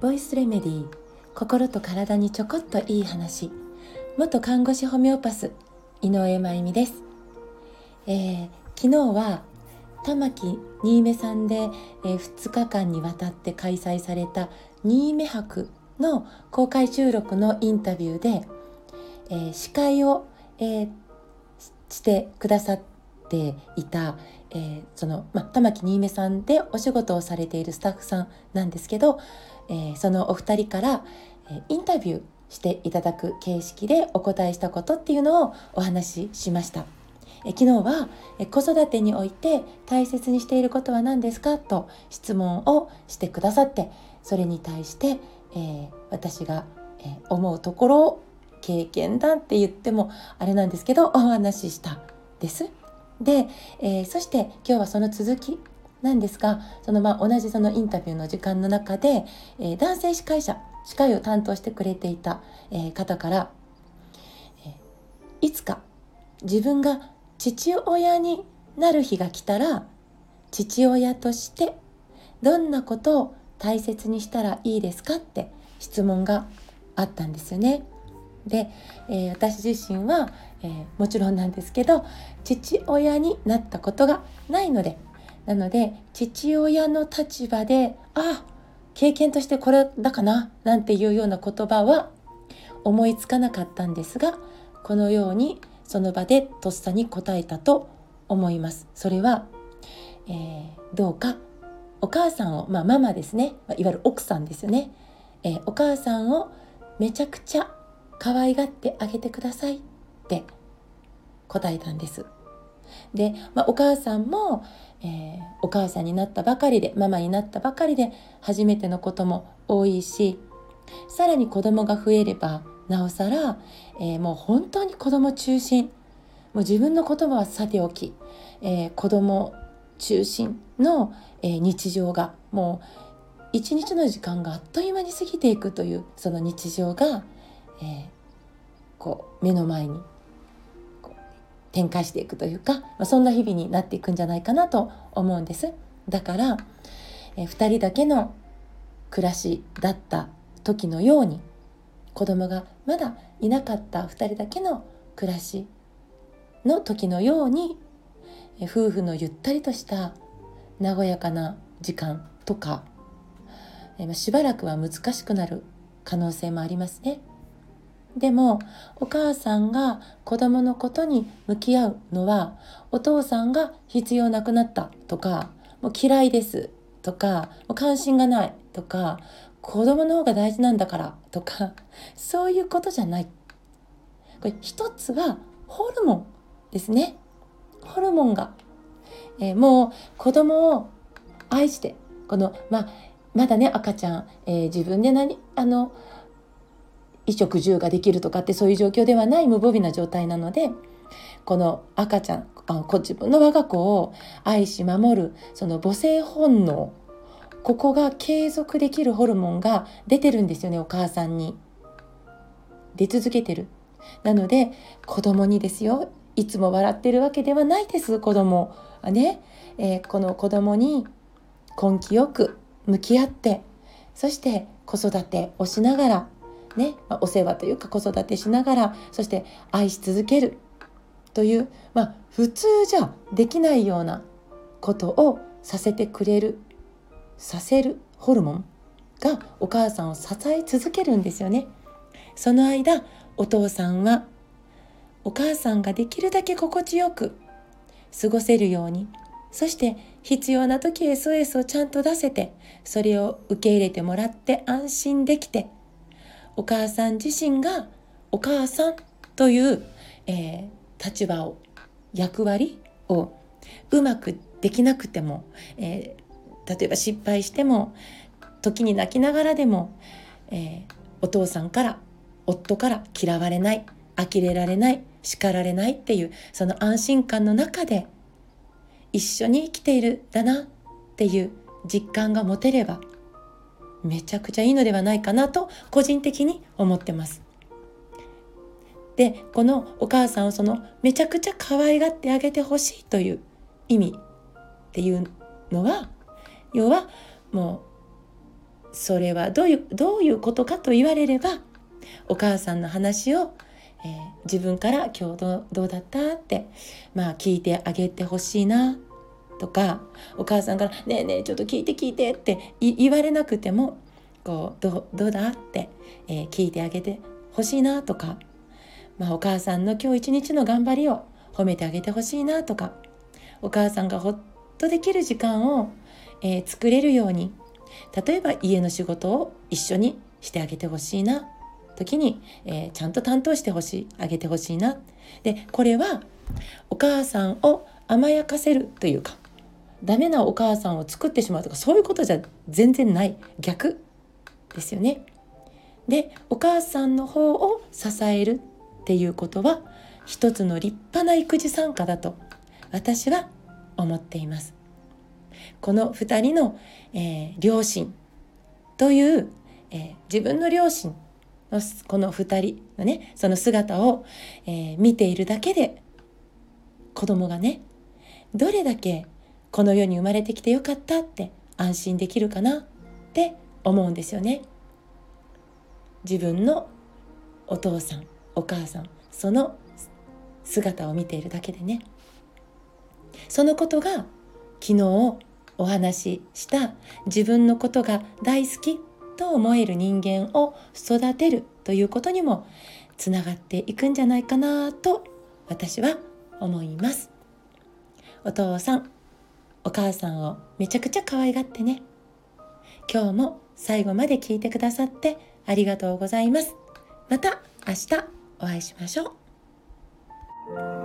ボイスレメディー心と体にちょこっといい話。元看護師ホメオパス井上真由美です、えー、昨日は玉木新芽さんで、えー、2日間にわたって開催された新芽博の公開収録のインタビューで、えー、司会を、えー、してくださっていた、えー、その、ま、玉木新芽さんでお仕事をされているスタッフさんなんですけど、えー、そのお二人から、えインタビューしていただく形式でお答えしたことっていうのをお話ししました。え昨日はえ子育てにおいて大切にしていることは何ですかと質問をしてくださってそれに対して、えー、私が、えー、思うところを経験談って言ってもあれなんですけどお話ししたです。で、えー、そして今日はその続きなんですがそのま同じそのインタビューの時間の中で、えー、男性司会者司会を担当してくれていた、え、方から、え、いつか自分が父親になる日が来たら父親としてどんなことを大切にしたらいいですかって質問があったんですよね。で、えー、私自身は、えー、もちろんなんですけど父親になったことがないのでなので父親の立場であ経験としてこれだかななんていうような言葉は思いつかなかったんですがこのようにその場でとっさに答えたと思います。それは、えー、どうかお母さんを、まあ、ママですねいわゆる奥さんですよね、えー、お母さんをめちゃくちゃ可愛がってあげてくださいって答えたんです。で、まあ、お母さんも、えー、お母さんになったばかりでママになったばかりで初めてのことも多いしさらに子供が増えればなおさら、えー、もう本当に子供中心もう自分の言葉はさておき、えー、子供中心の、えー、日常がもう一日の時間があっという間に過ぎていくというその日常が、えー、こう目の前に展開していくというか、まあ、そんな日々になっていくんじゃないかなと思うんです。だから、えー、2人だけの暮らしだった時のように子供がまだいなかった2人だけの暮らしの時のように夫婦のゆったりとした和やかな時間とかしばらくは難しくなる可能性もありますね。でもお母さんが子供のことに向き合うのはお父さんが必要なくなったとかもう嫌いですとかもう関心がないとか子供の方が大事なんだからとかそういうことじゃない。これ一つはホルモンですね。ホルモンが、えー、もう子供を愛してこのまあまだね赤ちゃん、えー、自分で何あの衣食住ができるとかってそういう状況ではない無防備な状態なのでこの赤ちゃんあ自分の我が子を愛し守るその母性本能ここが継続できるホルモンが出てるんですよねお母さんに。出続けてる。なので子供にですよいつも笑ってるわけではないです子供はね、えー、この子供に根気よく向き合ってそして子育てをしながらね、まあ、お世話というか子育てしながらそして愛し続けるという、まあ、普通じゃできないようなことをさせてくれるさせるホルモンがお母さんを支え続けるんですよね。その間お父さんはお母さんができるだけ心地よく過ごせるようにそして必要な時 SOS をちゃんと出せてそれを受け入れてもらって安心できてお母さん自身がお母さんという、えー、立場を役割をうまくできなくても、え例えば失敗しても時に泣きながらでも、えー、お父さんから夫から嫌われない呆れられない叱られないっていうその安心感の中で一緒に生きているだなっていう実感が持てればめちゃくちゃいいのではないかなと個人的に思ってます。でこのお母さんをそのめちゃくちゃ可愛がってあげてほしいという意味っていうのは要はもうそれはどういうどういうことかと言われればお母さんの話を、えー、自分から「今日どどうだった?」ってまあ聞いてあげてほしいなとかお母さんから「ねえねえちょっと聞いて聞いて」って言われなくてもこうどどうだって、えー、聞いてあげてほしいなとか、まあ、お母さんの今日一日の頑張りを褒めてあげてほしいなとかお母さんがほっとできる時間を、えー、作れるように例えば家の仕事を一緒にしてあげてほしいな時に、えー、ちゃんと担当してほしいあげてほしいな。でこれはお母さんを甘やかせるというかダメなお母さんを作ってしまうとかそういうことじゃ全然ない逆ですよね。でお母さんの方を支えるっていうことは一つの立派な育児参加だと私は思っています。この2人の、えー、両親という、えー、自分の両親のこの2人のねその姿を、えー、見ているだけで子供がねどれだけこの世に生まれてきてよかったって安心できるかなって思うんですよね。自分のお父さんお母さんその姿を見ているだけでねそのことが昨日お話しした自分のことが大好きと思える人間を育てるということにもつながっていくんじゃないかなと私は思いますお父さんお母さんをめちゃくちゃ可愛がってね。今日も最後まで聞いてくださってありがとうございます。また明日お会いしましょう。